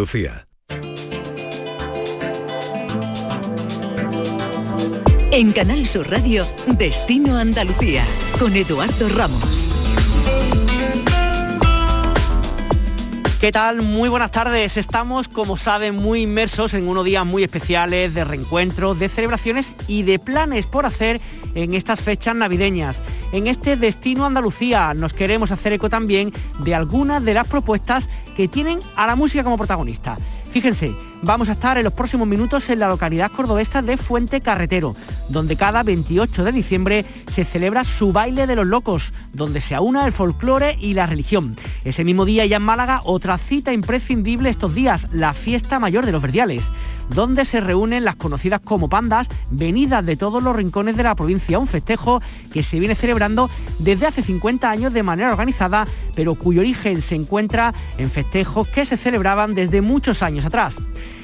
Lucía. En Canal Sur Radio, Destino Andalucía, con Eduardo Ramos. ¿Qué tal? Muy buenas tardes. Estamos, como saben, muy inmersos en unos días muy especiales de reencuentros, de celebraciones y de planes por hacer en estas fechas navideñas. En este Destino Andalucía nos queremos hacer eco también de algunas de las propuestas que tienen a la música como protagonista. Fíjense, vamos a estar en los próximos minutos en la localidad cordobesa de Fuente Carretero, donde cada 28 de diciembre se celebra su baile de los locos, donde se aúna el folclore y la religión. Ese mismo día ya en Málaga, otra cita imprescindible estos días, la fiesta mayor de los verdiales, donde se reúnen las conocidas como pandas, venidas de todos los rincones de la provincia, un festejo que se viene celebrando desde hace 50 años de manera organizada, pero cuyo origen se encuentra en festejos que se celebraban desde muchos años atrás.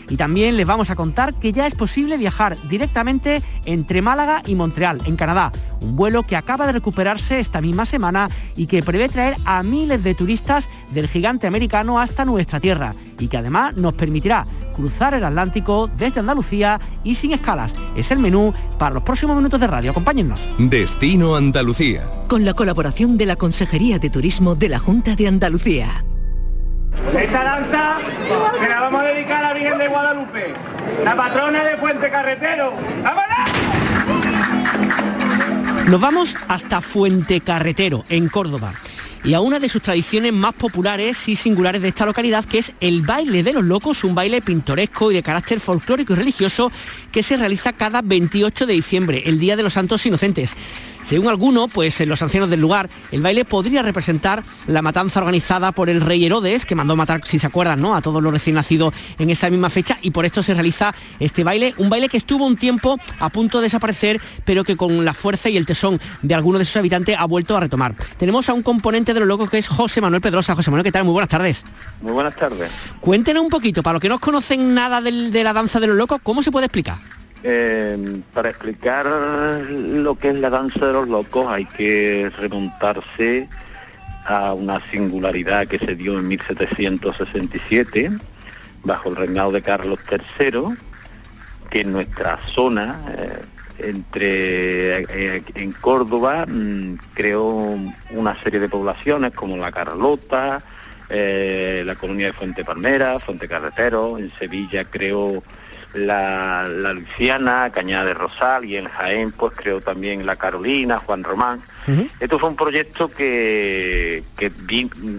Y también les vamos a contar que ya es posible viajar directamente entre Málaga y Montreal, en Canadá. Un vuelo que acaba de recuperarse esta misma semana y que prevé traer a miles de turistas del gigante americano hasta nuestra tierra y que además nos permitirá cruzar el Atlántico desde Andalucía y sin escalas. Es el menú para los próximos minutos de radio. Acompáñennos. Destino Andalucía. Con la colaboración de la Consejería de Turismo de la Junta de Andalucía. Esta danza se la vamos a dedicar a la Virgen de Guadalupe, la patrona de Fuente Carretero. ¡Vámonos! Nos vamos hasta Fuente Carretero, en Córdoba y a una de sus tradiciones más populares y singulares de esta localidad, que es el baile de los locos, un baile pintoresco y de carácter folclórico y religioso que se realiza cada 28 de diciembre, el Día de los Santos Inocentes. Según algunos, pues en los ancianos del lugar, el baile podría representar la matanza organizada por el rey Herodes, que mandó matar, si se acuerdan, ¿no? a todos los recién nacidos en esa misma fecha, y por esto se realiza este baile, un baile que estuvo un tiempo a punto de desaparecer, pero que con la fuerza y el tesón de algunos de sus habitantes ha vuelto a retomar. Tenemos a un componente de los locos que es José Manuel Pedrosa. José Manuel, ¿qué tal? Muy buenas tardes. Muy buenas tardes. Cuéntenos un poquito, para los que no conocen nada de la danza de los locos, ¿cómo se puede explicar? Eh, para explicar lo que es la danza de los locos hay que remontarse a una singularidad que se dio en 1767 bajo el reinado de Carlos III, que en nuestra zona, eh, entre eh, en Córdoba, mm, creó una serie de poblaciones como la Carlota, eh, la colonia de Fuente Palmera, Fuente Carretero, en Sevilla creó la, la Luciana, Cañada de Rosal y en Jaén pues creó también la Carolina, Juan Román. Esto fue un proyecto que, que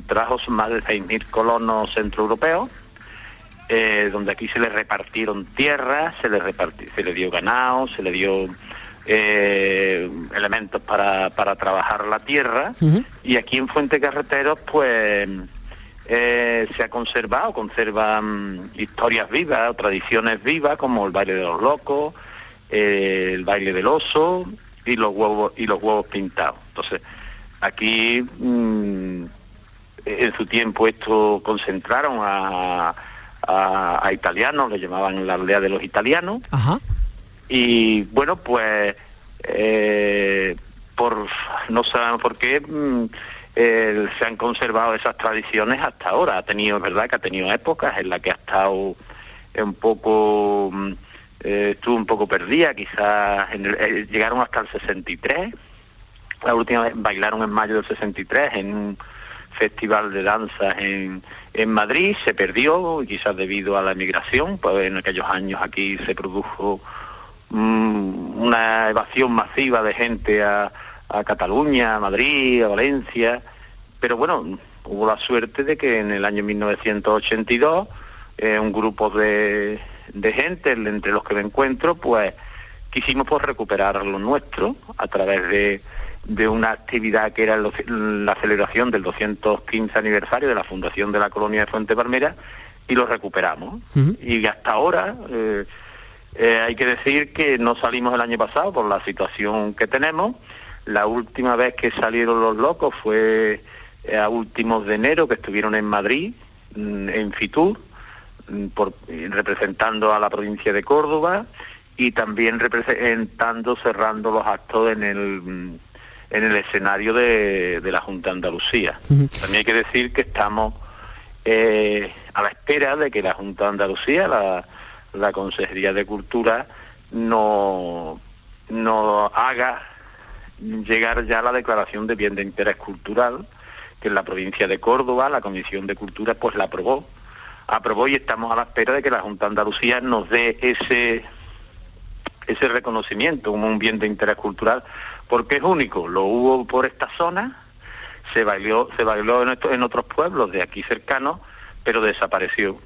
trajo más de 6.000 colonos centroeuropeos, eh, donde aquí se les repartieron tierras, se les se le dio ganado, se le dio eh, elementos para, para trabajar la tierra. Y aquí en Fuente Carreteros pues eh, se ha conservado, conservan historias vivas, tradiciones vivas como el baile de los locos, eh, el baile del oso y los huevos y los huevos pintados. Entonces, aquí mm, en su tiempo esto concentraron a, a, italianos, le llamaban la aldea de los italianos. Y bueno, pues eh, por no sabemos por qué. Mm, se han conservado esas tradiciones hasta ahora. Ha tenido, verdad, que ha tenido épocas en las que ha estado un poco, mm, eh, estuvo un poco perdida, quizás eh, llegaron hasta el 63. La última vez bailaron en mayo del 63 en un festival de danza en, en Madrid, se perdió, quizás debido a la emigración, pues en aquellos años aquí se produjo mm, una evasión masiva de gente a a Cataluña, a Madrid, a Valencia, pero bueno, hubo la suerte de que en el año 1982 eh, un grupo de, de, gente, entre los que me encuentro, pues quisimos pues, recuperar lo nuestro a través de, de una actividad que era la celebración del 215 aniversario de la fundación de la colonia de Fuente Palmera y lo recuperamos. Y hasta ahora... Eh, eh, hay que decir que no salimos el año pasado por la situación que tenemos, la última vez que salieron los locos fue eh, a últimos de enero, que estuvieron en Madrid, mm, en Fitur, mm, representando a la provincia de Córdoba y también representando, cerrando los actos en el, mm, en el escenario de, la Junta de Andalucía. También hay que decir que estamos eh, a la espera de que la Junta de Andalucía, la, la Consejería de Cultura, no, no haga llegar ya a la declaración de bien de interés cultural, que en la provincia de Córdoba la Comisión de Cultura pues la aprobó. Aprobó y estamos a la espera de que la Junta de Andalucía nos dé ese, ese reconocimiento como un bien de interés cultural, porque es único, lo hubo por esta zona, se bailó, se bailó en, en otros pueblos de aquí cercanos, pero desapareció.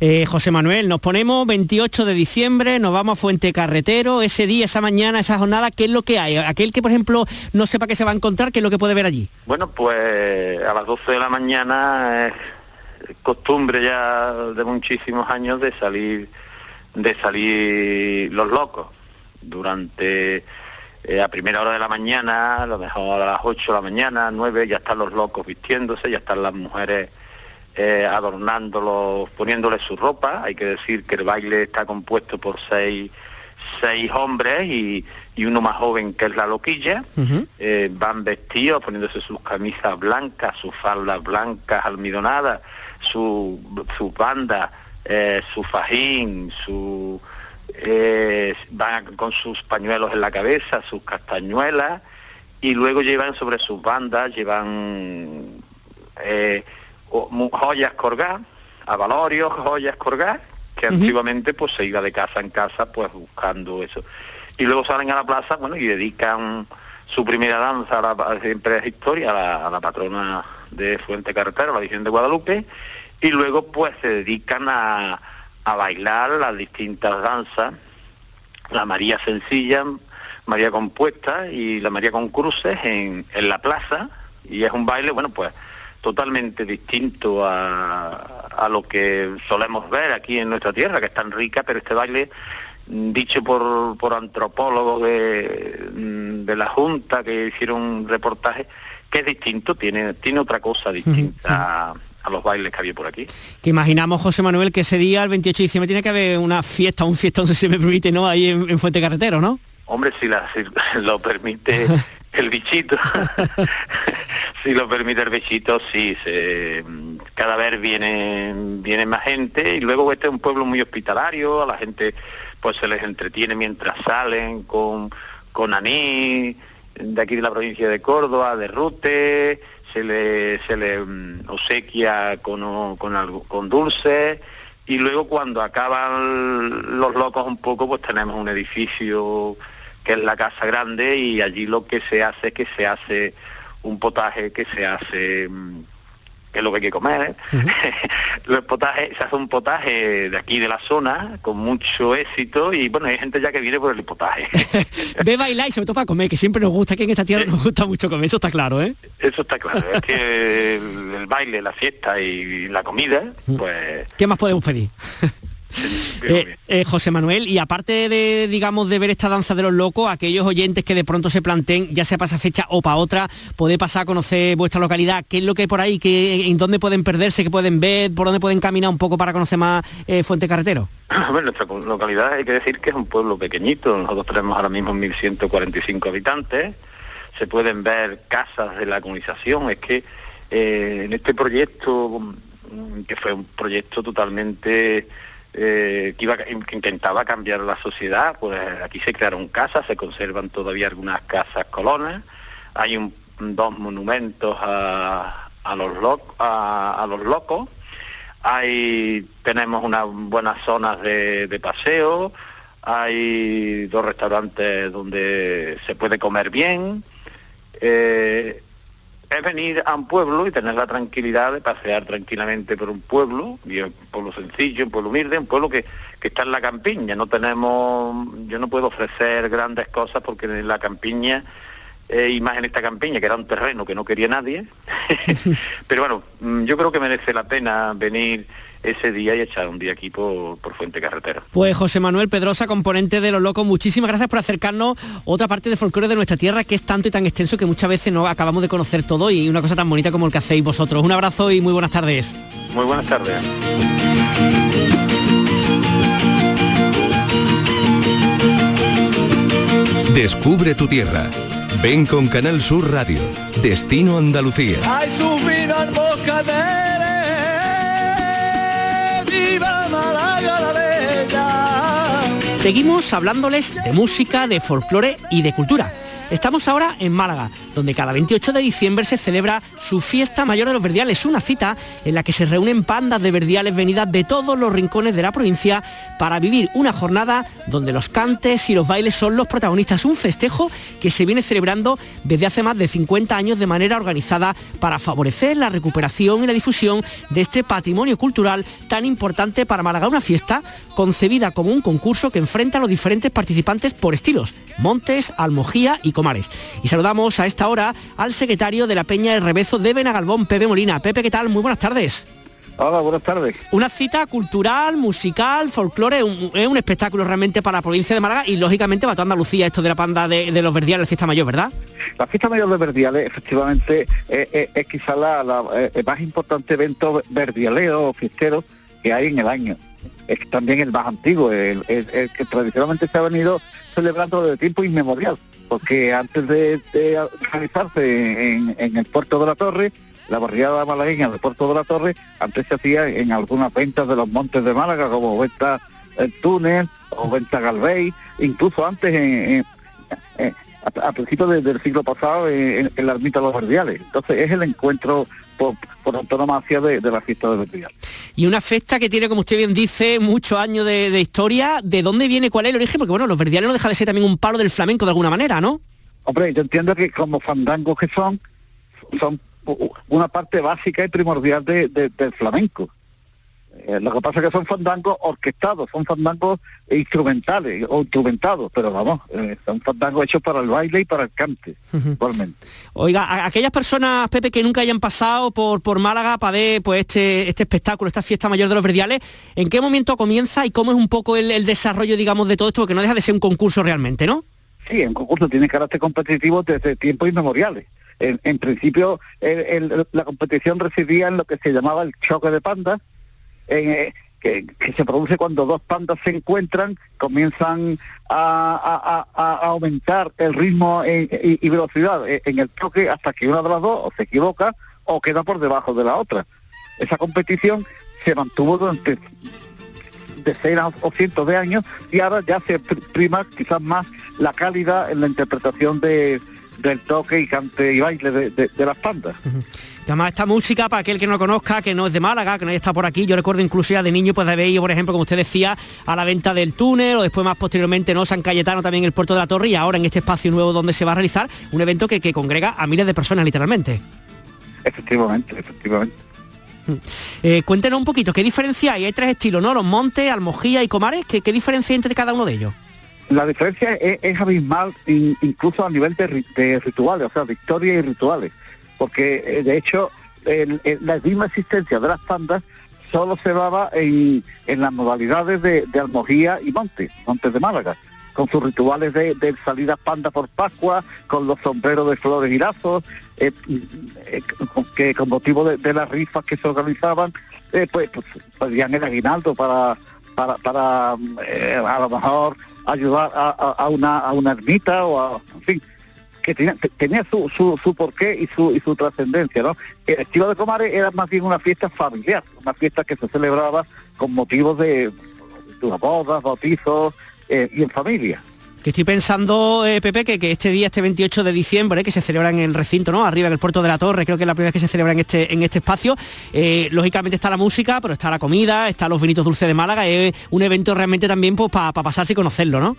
Eh, José Manuel, nos ponemos 28 de diciembre, nos vamos a Fuente Carretero, ese día, esa mañana, esa jornada, ¿qué es lo que hay? Aquel que, por ejemplo, no sepa qué se va a encontrar, ¿qué es lo que puede ver allí? Bueno, pues a las 12 de la mañana es costumbre ya de muchísimos años de salir, de salir los locos. Durante eh, a primera hora de la mañana, a lo mejor a las 8 de la mañana, 9, ya están los locos vistiéndose, ya están las mujeres eh, adornándolos, poniéndoles su ropa. Hay que decir que el baile está compuesto por seis, seis hombres y, uno más joven que es la loquilla. Eh, van vestidos, poniéndose sus camisas blancas, sus faldas blancas almidonadas, su, su banda, eh, su fajín, su... van con sus pañuelos en la cabeza, sus castañuelas, y luego llevan sobre sus bandas, llevan joyas colgadas, avalorios, joyas colgadas, que antiguamente pues se iba de casa en casa pues buscando eso. Y luego salen a la plaza, bueno, y dedican su primera danza, a la, siempre es historia, a la, patrona de Fuente Carretera, la Virgen de Guadalupe, y luego pues se dedican a, a bailar las distintas danzas, la María Sencilla, María Compuesta y la María con Cruces en, en la plaza, y es un baile, bueno, pues totalmente distinto a, lo que solemos ver aquí en nuestra tierra, que es tan rica, pero este baile mm, dicho por, por antropólogos de, mm, de, la Junta que hicieron un reportaje, que es distinto, tiene, tiene otra cosa distinta. a, los bailes que había por aquí. Que imaginamos, José Manuel, que ese día, el 28 de diciembre, tiene que haber una fiesta, un fiestón, si se me permite, ¿no? Ahí en, Fuente Carretero, ¿no? Hombre, si, la, si lo permite el bichito. si lo permite el bichito, sí, se, cada vez viene, viene más gente y luego este es un pueblo muy hospitalario, a la gente pues se les entretiene mientras salen con, con de aquí de la provincia de Córdoba, de Rute, se le, se le mm, obsequia con, con, algo, con dulce y luego cuando acaban los locos un poco pues tenemos un edificio que es la casa grande y allí lo que se hace es que se hace un potaje que se hace mm, que es lo que hay que comer. ¿eh? Los potajes, se hace un potaje de aquí de la zona con mucho éxito y bueno, hay gente ya que viene por el potaje. Ve bailar y sobre todo para comer, que siempre nos gusta, que en esta tierra nos gusta mucho comer, eso está claro, ¿eh? Eso está claro, es que el, baile, la fiesta y la comida, pues... ¿Qué más podemos pedir? Eh, eh, José Manuel, y aparte de, digamos, de ver esta danza de los locos, aquellos oyentes que de pronto se planteen, ya sea para esa fecha o para otra, puede pasar a conocer vuestra localidad, qué es lo que hay por ahí, ¿Qué, en dónde pueden perderse, qué pueden ver, por dónde pueden caminar un poco para conocer más eh, Fuente Carretero. Bueno, nuestra localidad hay que decir que es un pueblo pequeñito, nosotros tenemos ahora mismo 1.145 habitantes, se pueden ver casas de la comunicación, es que en este proyecto, que fue un proyecto totalmente eh, que, iba, intentaba cambiar la sociedad, pues aquí se crearon casas, se conservan todavía algunas casas colonas, hay un, dos monumentos a, los, locos, hay, tenemos unas buenas zonas de, de paseo, hay dos restaurantes donde se puede comer bien, eh, es venir a un pueblo y tener la tranquilidad de pasear tranquilamente por un pueblo, un pueblo sencillo, un pueblo humilde, un pueblo que, que está en la campiña. No tenemos, yo no puedo ofrecer grandes cosas porque en la campiña eh, y más en esta campiña, que era un terreno que no quería nadie. Pero bueno, mm, yo creo que merece la pena venir ese día y echar un día aquí por, Fuente Carretera. Pues José Manuel Pedrosa, componente de Los Locos, muchísimas gracias por acercarnos otra parte de folclore de nuestra tierra que es tanto y tan extenso que muchas veces no acabamos de conocer todo y una cosa tan bonita como el que hacéis vosotros. Un abrazo y muy buenas tardes. Muy buenas tardes. Descubre tu tierra. Ven con Canal Sur Radio. Destino Andalucía. Ay, su vino viva Málaga la. Seguimos hablándoles de música, de folclore y de cultura. Estamos ahora en Málaga, donde cada 28 de diciembre se celebra su fiesta mayor de los verdiales, una cita en la que se reúnen pandas de verdiales venidas de todos los rincones de la provincia para vivir una jornada donde los cantes y los bailes son los protagonistas, un festejo que se viene celebrando desde hace más de 50 años de manera organizada para favorecer la recuperación y la difusión de este patrimonio cultural tan importante para Málaga, una fiesta concebida como un concurso que enfrenta a los diferentes participantes por estilos, Montes, Almojía y Comares. Y saludamos a esta hora al secretario de la Peña de Rebezo de Benagalbón, Pepe Molina. Pepe, ¿qué tal? Muy buenas tardes. Hola, buenas tardes. Una cita cultural, musical, folclore, es un espectáculo realmente para la provincia de Málaga y lógicamente para toda Andalucía esto de la panda de, los verdiales, la fiesta mayor, ¿verdad? La fiesta mayor de verdiales efectivamente es, quizá la, el más importante evento verdialeo o fiestero que hay en el año es también el más antiguo, el, que tradicionalmente se ha venido celebrando desde tiempo inmemorial, porque antes de, realizarse en, el puerto de la Torre, la barriada malagueña del puerto de la Torre, antes se hacía en algunas ventas de los montes de Málaga, como venta el túnel o venta Galvey, incluso antes en, a, principios del siglo pasado en, la ermita de los Verdiales. Entonces es el encuentro por, por antonomasia de, la fiesta de Verdial. Y una fiesta que tiene, como usted bien dice, muchos años de, historia. ¿De dónde viene, cuál es el origen? Porque bueno, los Verdiales no deja de ser también un palo del flamenco de alguna manera, ¿no? Hombre, yo entiendo que como fandangos que son, son una parte básica y primordial del flamenco. Eh, lo que pasa es que son fandangos orquestados, son fandangos instrumentales o instrumentados, pero vamos, eh, son fandangos hechos para el baile y para el cante, igualmente. Oiga, a aquellas personas, Pepe, que nunca hayan pasado por, por Málaga para ver pues, este, este espectáculo, esta fiesta mayor de los verdiales, ¿en qué momento comienza y cómo es un poco el, desarrollo, digamos, de todo esto? Porque no deja de ser un concurso realmente, ¿no? Sí, un concurso tiene carácter competitivo desde tiempos inmemoriales. En, principio, la competición residía en lo que se llamaba el choque de pandas, eh, que, se produce cuando dos pandas se encuentran, comienzan a, aumentar el ritmo y, velocidad en el toque hasta que una de las dos se equivoca o queda por debajo de la otra. Esa competición se mantuvo durante decenas o cientos de años y ahora ya se prima quizás más la calidad en la interpretación de, del toque y cante y baile de, las pandas. Además, esta música, para aquel que no conozca, que no es de Málaga, que no estado por aquí, yo recuerdo incluso ya de niño, pues de ido, por ejemplo, como usted decía, a la venta del túnel, o después más posteriormente, ¿no? San Cayetano, también el puerto de la Torre, y ahora en este espacio nuevo donde se va a realizar un evento que, congrega a miles de personas, literalmente. Efectivamente, efectivamente. Mm. Eh, cuéntenos un poquito, ¿qué diferencia hay? Hay tres estilos, ¿no? Los montes, Almojía y Comares, ¿qué, diferencia hay entre cada uno de ellos? La diferencia es, abismal incluso a nivel de, de, rituales, o sea, de historia y rituales porque eh, de hecho la misma existencia de las pandas solo se daba en, las modalidades de, Almojía y Montes, Montes de Málaga, con sus rituales de, de salidas panda por Pascua, con los sombreros de flores y lazos, eh, eh, que con motivo de, las rifas que se organizaban, pues, pues el aguinaldo para, para, para a lo mejor ayudar a, una, a una ermita o a, en fin, que tenía, tenía su, su, su, porqué y su, y su trascendencia, ¿no? El estilo de Comares era más bien una fiesta familiar, una fiesta que se celebraba con motivos de, de bodas, bautizos eh, y en familia. Que estoy pensando, eh, Pepe, que, que, este día, este 28 de diciembre, que se celebra en el recinto, ¿no? Arriba en el puerto de la Torre, creo que es la primera vez que se celebra en este, en este espacio. Eh, lógicamente está la música, pero está la comida, está los vinitos dulces de Málaga, es un evento realmente también pues, para pasarse y conocerlo, ¿no?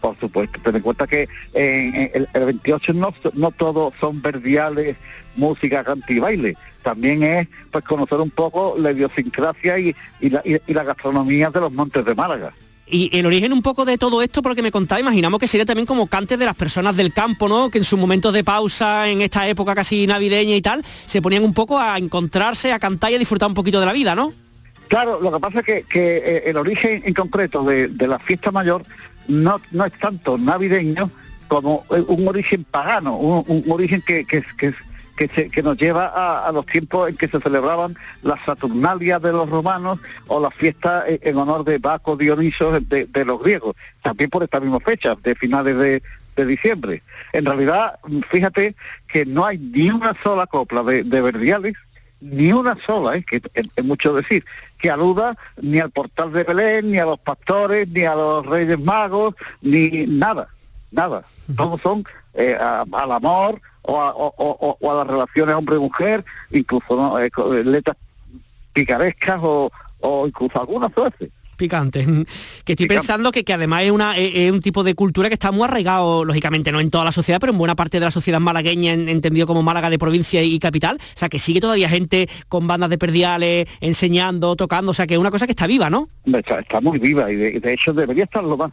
Por supuesto, ten en cuenta que el, 28 no, no todos son verdiales, música, canto y baile. También es pues conocer un poco la idiosincrasia y, la, y, la gastronomía de los montes de Málaga. Y el origen un poco de todo esto, por lo que me contaba, imaginamos que sería también como cantes de las personas del campo, ¿no? Que en sus momentos de pausa, en esta época casi navideña y tal, se ponían un poco a encontrarse, a cantar y a disfrutar un poquito de la vida, ¿no? Claro, lo que pasa es que, eh, el origen en concreto de, la fiesta mayor no, no es tanto navideño como eh, un origen pagano, un, origen que, que, que, nos lleva a, los tiempos en que se celebraban las Saturnalias de los romanos o las fiestas en honor de Baco Dioniso de, los griegos, también por esta misma fecha, de finales de, diciembre. En realidad, fíjate que no hay ni una sola copla de, de Verdiales ni una sola, ¿eh? que es, mucho decir, que aluda ni al portal de Belén, ni a los pastores, ni a los reyes magos, ni nada, nada. Todos son eh, al amor o a, las relaciones hombre-mujer, incluso ¿no? Eh, letras picarescas o, o incluso algunas veces picante. Que estoy pensando que, que además es, una, es, un tipo de cultura que está muy arraigado, lógicamente, no en toda la sociedad, pero en buena parte de la sociedad malagueña, entendido como Málaga de provincia y capital. O sea, que sigue todavía gente con bandas de perdiales, enseñando, tocando. O sea, que es una cosa que está viva, ¿no? Está, muy viva y de, hecho debería estar lo más.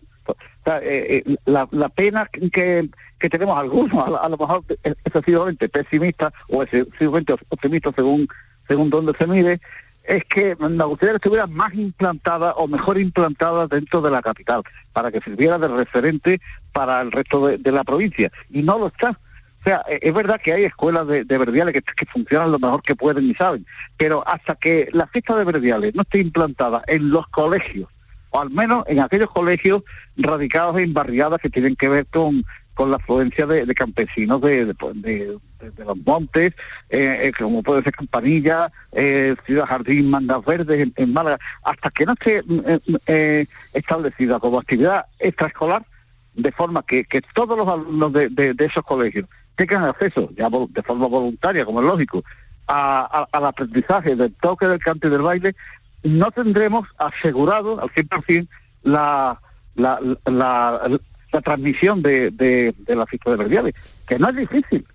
Eh, eh, la, pena que, que tenemos algunos, a, lo mejor excesivamente pesimistas o excesivamente optimistas según según donde se mire, es que Andalucía estuviera más implantada o mejor implantada dentro de la capital, para que sirviera de referente para el resto de, la provincia. Y no lo está. O sea, e, es verdad que hay escuelas de, verdiales que, funcionan lo mejor que pueden y saben, pero hasta que la fiesta de verdiales no esté implantada en los colegios, o al menos en aquellos colegios radicados en barriadas que tienen que ver con, con la afluencia de, campesinos de, de, los montes, eh, eh, como puede ser Campanilla, eh, Ciudad Jardín, Mangas Verdes, en, Málaga, hasta que no esté mm, establecida como actividad extraescolar, de forma que, todos los alumnos de, esos colegios tengan acceso, ya de forma voluntaria, como es lógico, al aprendizaje del toque del canto y del baile, no tendremos asegurado al 100% la, la, la, la transmisión de, de, la fiesta de Verdiales, que no es difícil,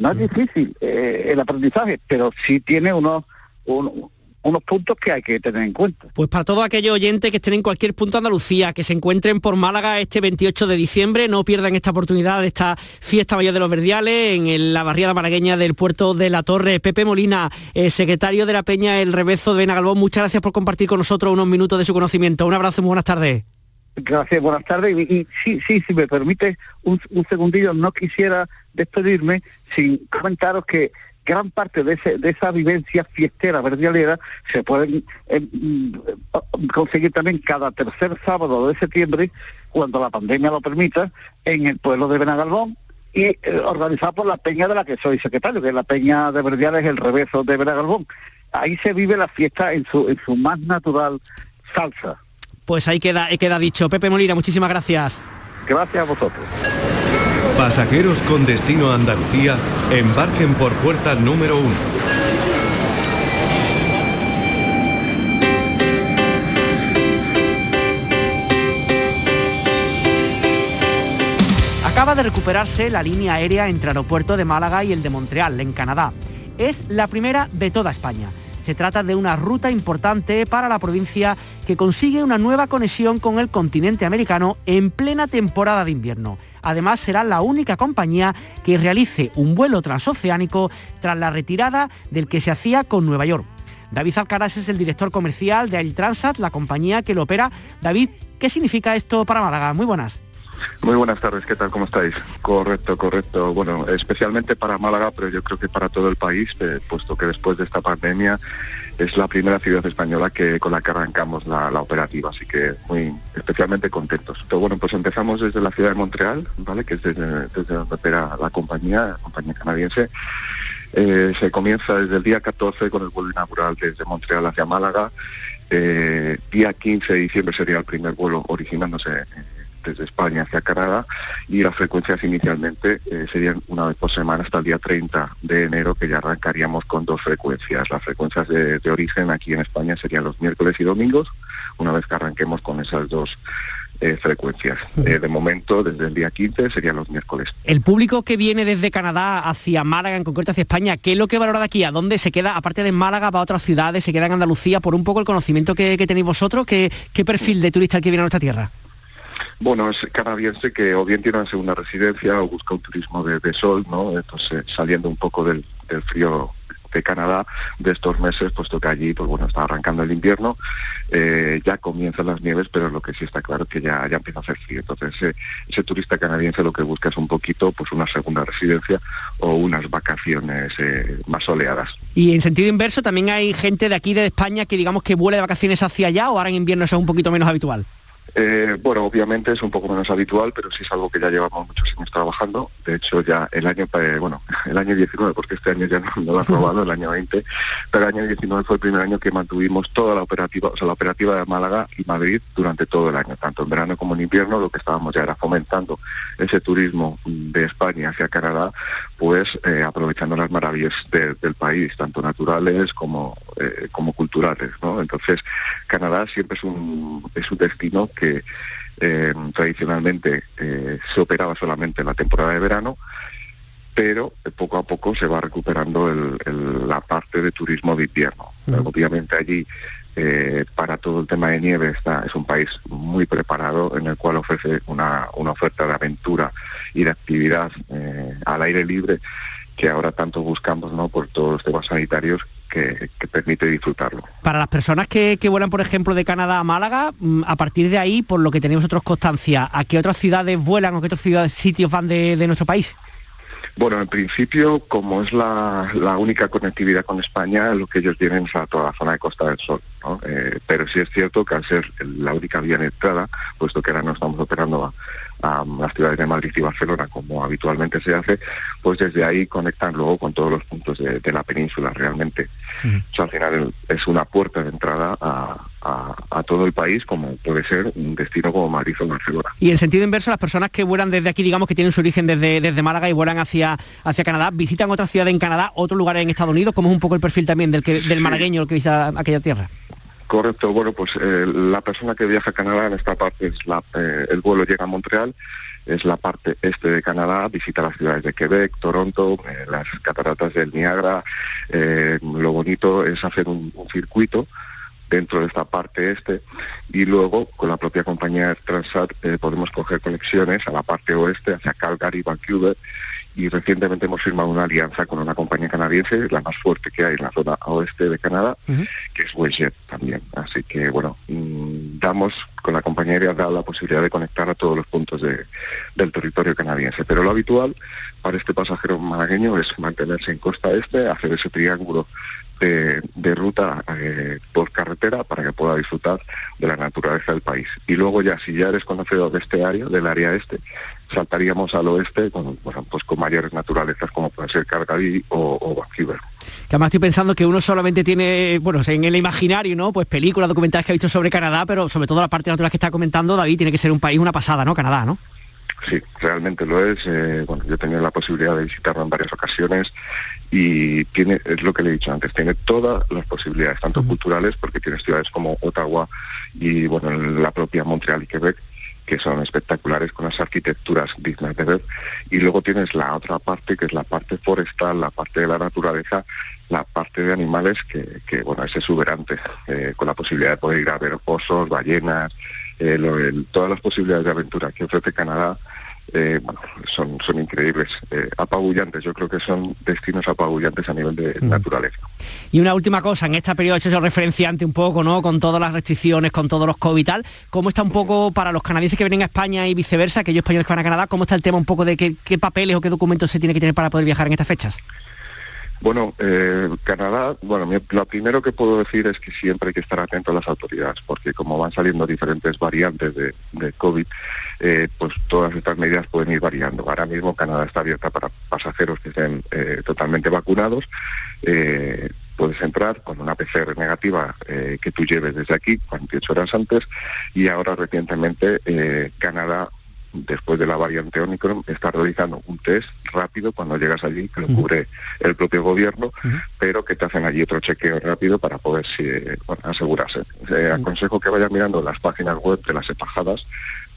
no es difícil eh, el aprendizaje, pero sí tiene unos, unos puntos que hay que tener en cuenta. Pues para todos aquellos oyentes que estén en cualquier punto de Andalucía, que se encuentren por Málaga este 28 de diciembre, no pierdan esta oportunidad de esta fiesta mayor de los Verdiales en la barriada malagueña del puerto de la Torre. Pepe Molina, eh, secretario de la Peña El Rebezo de Benagalbón, muchas gracias por compartir con nosotros unos minutos de su conocimiento. Un abrazo y muy buenas tardes. Gracias, buenas tardes. Y, sí, sí, si me permite un, segundillo, no quisiera despedirme sin comentaros que gran parte de, esa vivencia fiestera verdialera se pueden eh, mm, conseguir también cada tercer sábado de septiembre, cuando la pandemia lo permita, en el pueblo de Benagalbón y eh, organizado por la peña de la que soy secretario, que la peña de Verdiales, el reverso de Benagalbón. Ahí se vive la fiesta en su, en su más natural salsa. Pues ahí queda, queda dicho. Pepe Molina, muchísimas gracias. Gracias a vosotros. Pasajeros con destino a Andalucía, embarquen por puerta número uno. Acaba de recuperarse la línea aérea entre el aeropuerto de Málaga y el de Montreal, en Canadá. Es la primera de toda España. Se trata de una ruta importante para la provincia que consigue una nueva conexión con el continente americano en plena temporada de invierno. Además, será la única compañía que realice un vuelo transoceánico tras la retirada del que se hacía con Nueva York. David Alcaraz es el director comercial de Air Transat, la compañía que lo opera. David, ¿qué significa esto para Málaga? Muy buenas. Muy buenas tardes, ¿qué tal? ¿Cómo estáis? Correcto, correcto. Bueno, especialmente para Málaga, pero yo creo que para todo el país, eh, puesto que después de esta pandemia es la primera ciudad española que con la que arrancamos la, operativa, así que muy especialmente contentos. Entonces, bueno, pues empezamos desde la ciudad de Montreal, ¿vale? Que es desde, donde opera la compañía, la compañía canadiense. Eh, se comienza desde el día 14 con el vuelo inaugural desde Montreal hacia Málaga. Eh, día 15 de diciembre sería el primer vuelo originándose desde España hacia Canadá y las frecuencias inicialmente eh, serían una vez por semana hasta el día 30 de enero que ya arrancaríamos con dos frecuencias. Las frecuencias de, origen aquí en España serían los miércoles y domingos, una vez que arranquemos con esas dos eh, frecuencias. Eh, de momento, desde el día 15 serían los miércoles. El público que viene desde Canadá hacia Málaga, en concreto hacia España, ¿qué es lo que valora de aquí? ¿A dónde se queda, aparte de Málaga, para otras ciudades, se queda en Andalucía? Por un poco el conocimiento que, tenéis vosotros, ¿qué, ¿qué perfil de turista el que viene a nuestra tierra? Bueno, es canadiense que o bien tiene una segunda residencia o busca un turismo de, sol, ¿no? Entonces, saliendo un poco del, frío de Canadá de estos meses, puesto que allí, pues bueno, está arrancando el invierno, eh, ya comienzan las nieves, pero lo que sí está claro es que ya, ya empieza a hacer frío. Entonces, ese, turista canadiense lo que busca es un poquito, pues una segunda residencia o unas vacaciones eh, más soleadas. Y en sentido inverso, también hay gente de aquí de España que digamos que vuela de vacaciones hacia allá o ahora en invierno es un poquito menos habitual. Eh, bueno, obviamente es un poco menos habitual, pero sí es algo que ya llevamos muchos años trabajando. De hecho, ya el año, eh, bueno, el año 19, porque este año ya no, lo ha probado, el año 20, pero el año 19 fue el primer año que mantuvimos toda la operativa, o sea, la operativa de Málaga y Madrid durante todo el año, tanto en verano como en invierno, lo que estábamos ya era fomentando ese turismo de España hacia Canadá, pues eh, aprovechando las maravillas del país, tanto naturales como, como culturales, ¿no? Entonces, Canadá siempre es un, es un destino que eh, tradicionalmente eh, se operaba solamente en la temporada de verano, pero poco a poco se va recuperando la parte de turismo de invierno. Obviamente allí eh, para todo el tema de nieve está, es un país muy preparado en el cual ofrece una, una oferta de aventura y de actividad al aire libre que ahora tanto buscamos ¿no? por todos los temas sanitarios que, permite disfrutarlo. Para las personas que, vuelan, por ejemplo, de Canadá a Málaga, mm, a partir de ahí, por lo que tenemos otros constancia, ¿a qué otras ciudades vuelan o qué otras ciudades, sitios van de, nuestro país? Bueno, en principio, como es la, única conectividad con España, lo que ellos vienen es a toda la zona de Costa del Sol. Eh, pero sí es cierto que al ser la única vía de entrada, puesto que ahora no estamos operando a, a las ciudades de Madrid y Barcelona, como habitualmente se hace, pues desde ahí conectan luego con todos los puntos de, la península realmente. al final es una puerta de entrada a, todo el país, como puede ser un destino como Madrid o Barcelona. Y en sentido inverso, las personas que vuelan desde aquí, digamos que tienen su origen desde, desde Málaga y vuelan hacia, hacia Canadá, visitan otras ciudades en Canadá, otros lugares en Estados Unidos, como es un poco el perfil también del, que, del malagueño el que visita aquella tierra. Correcto, bueno, pues eh, la persona que viaja a Canadá en esta parte es la, eh, el vuelo llega a Montreal, es la parte este de Canadá, visita las ciudades de Quebec, Toronto, eh, las cataratas del Niagara. lo bonito es hacer un, circuito dentro de esta parte este y luego con la propia compañía Transat podemos coger conexiones a la parte oeste hacia Calgary, Vancouver y recientemente hemos firmado una alianza con una compañía canadiense, la más fuerte que hay en la zona oeste de Canadá, que es WestJet también. Así que bueno, mm, damos con la compañía aérea da la posibilidad de conectar a todos los puntos del territorio canadiense. Pero lo habitual para este pasajero malagueño es mantenerse en costa este, hacer ese triángulo de, ruta eh, por carretera para que pueda disfrutar de la naturaleza del país. Y luego ya, si ya eres conocedor de este área, del área este, saltaríamos al oeste con, pues con mayores naturalezas como puede ser Calgary o, o Vancouver. Que además estoy pensando que uno solamente tiene, bueno, en el imaginario, ¿no? Pues películas, documentales que ha visto sobre Canadá, pero sobre todo la parte natural que está comentando, David, tiene que ser un país una pasada, ¿no? Canadá, ¿no? Sí, realmente lo es. Eh, bueno, yo he tenido la posibilidad de visitarlo en varias ocasiones y tiene, es lo que le he dicho antes, tiene todas las posibilidades, tanto culturales, porque tiene ciudades como Ottawa y bueno, la propia Montreal y Quebec, que son espectaculares con las arquitecturas dignas de ver. Y luego tienes la otra parte, que es la parte forestal, la parte de la naturaleza, la parte de animales, que, bueno, es exuberante, eh, con la posibilidad de poder ir a ver osos, ballenas, eh, todas las posibilidades de aventura que ofrece Canadá eh, bueno, son, son increíbles, eh, apabullantes. Yo creo que son destinos apabullantes a nivel de mm. naturaleza. Y una última cosa, en este periodo hecho referenciante un poco, ¿no? Con todas las restricciones, con todos los COVID y tal, ¿cómo está un poco para los canadienses que vienen a España y viceversa, aquellos españoles que van a Canadá, cómo está el tema un poco de qué, qué papeles o qué documentos se tiene que tener para poder viajar en estas fechas? Bueno, eh, Canadá, bueno, lo primero que puedo decir es que siempre hay que estar atento a las autoridades, porque como van saliendo diferentes variantes de, COVID, eh, pues todas estas medidas pueden ir variando. Ahora mismo Canadá está abierta para pasajeros que estén eh, totalmente vacunados. puedes entrar con una PCR negativa que tú lleves desde aquí 48 horas antes y ahora recientemente Canadá después de la variante Omicron, está realizando un test rápido cuando llegas allí, que lo cubre el propio gobierno, pero que te hacen allí otro chequeo rápido para poder asegurarse. aconsejo que vayan mirando las páginas web de las embajadas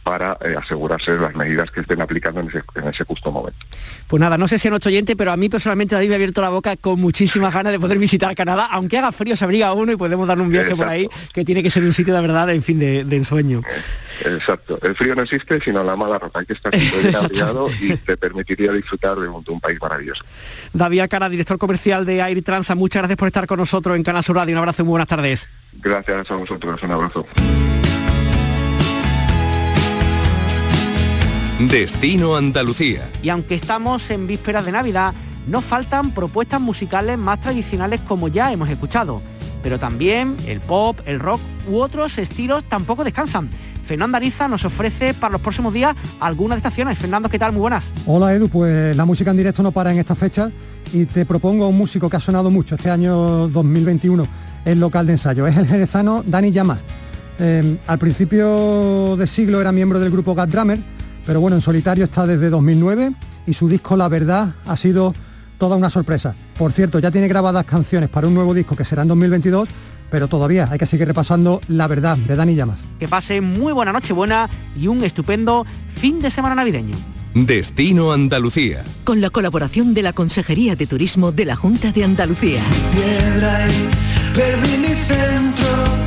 para eh, asegurarse de las medidas que estén aplicando en ese, justo momento. Pues nada, no sé si a nuestro oyente, pero a mí personalmente David me ha abierto la boca con muchísimas ganas de poder visitar Canadá, aunque haga frío se abriga uno y podemos dar un viaje por ahí, que tiene que ser un sitio de verdad, en fin, de, ensueño. Eh, exacto, el frío no existe, sino la mala ropa, hay que estar abrigado y te permitiría disfrutar de un, país maravilloso. David Cara, director comercial de Air Transa, muchas gracias por estar con nosotros en Canal Sur Radio, un abrazo y muy buenas tardes. Gracias a vosotros, un abrazo. Destino Andalucía. Y aunque estamos en vísperas de Navidad, no faltan propuestas musicales más tradicionales como ya hemos escuchado. Pero también el pop, el rock u otros estilos tampoco descansan. Fernando Ariza nos ofrece para los próximos días algunas de acciones. Fernando, ¿qué tal? Muy buenas. Hola Edu, pues la música en directo no para en esta fecha y te propongo un músico que ha sonado mucho este año 2021 en local de ensayo. Es el jerezano Dani Llamas. Eh, al principio de siglo era miembro del grupo Gat Drummer, pero bueno, en solitario está desde 2009 y su disco La Verdad ha sido toda una sorpresa. Por cierto, ya tiene grabadas canciones para un nuevo disco que será en 2022, pero todavía hay que seguir repasando La Verdad de Dani Llamas. Que pase muy buena noche buena y un estupendo fin de semana navideño. Destino Andalucía. Con la colaboración de la Consejería de Turismo de la Junta de Andalucía. Piedra y perdí mi centro